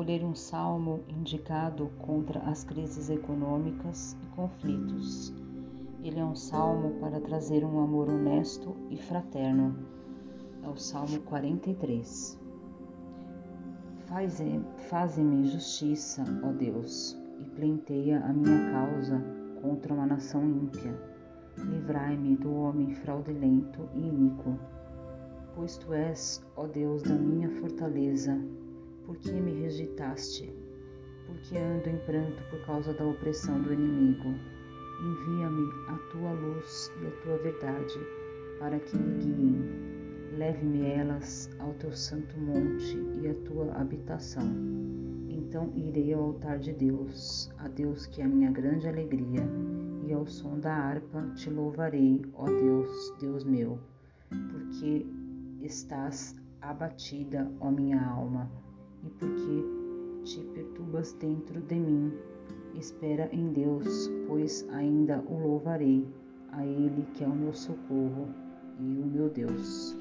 escolher um salmo indicado contra as crises econômicas e conflitos. Ele é um salmo para trazer um amor honesto e fraterno. É o Salmo 43. Faze-me justiça, ó Deus, e pleiteia a minha causa contra uma nação ímpia. Livrai-me do homem fraudulento e iníquo. Pois tu és, ó Deus, da minha fortaleza, por que me rejeitaste? Porque ando em pranto por causa da opressão do inimigo. Envia-me a tua luz e a tua verdade, para que me guiem Leve-me elas ao teu santo monte e à tua habitação. Então irei ao altar de Deus, a Deus que é a minha grande alegria, e ao som da harpa te louvarei, ó Deus, Deus meu, porque estás abatida, ó minha alma, e porque te perturbas dentro de mim. Espera em Deus, pois ainda o louvarei, a Ele que é o meu socorro e o meu Deus.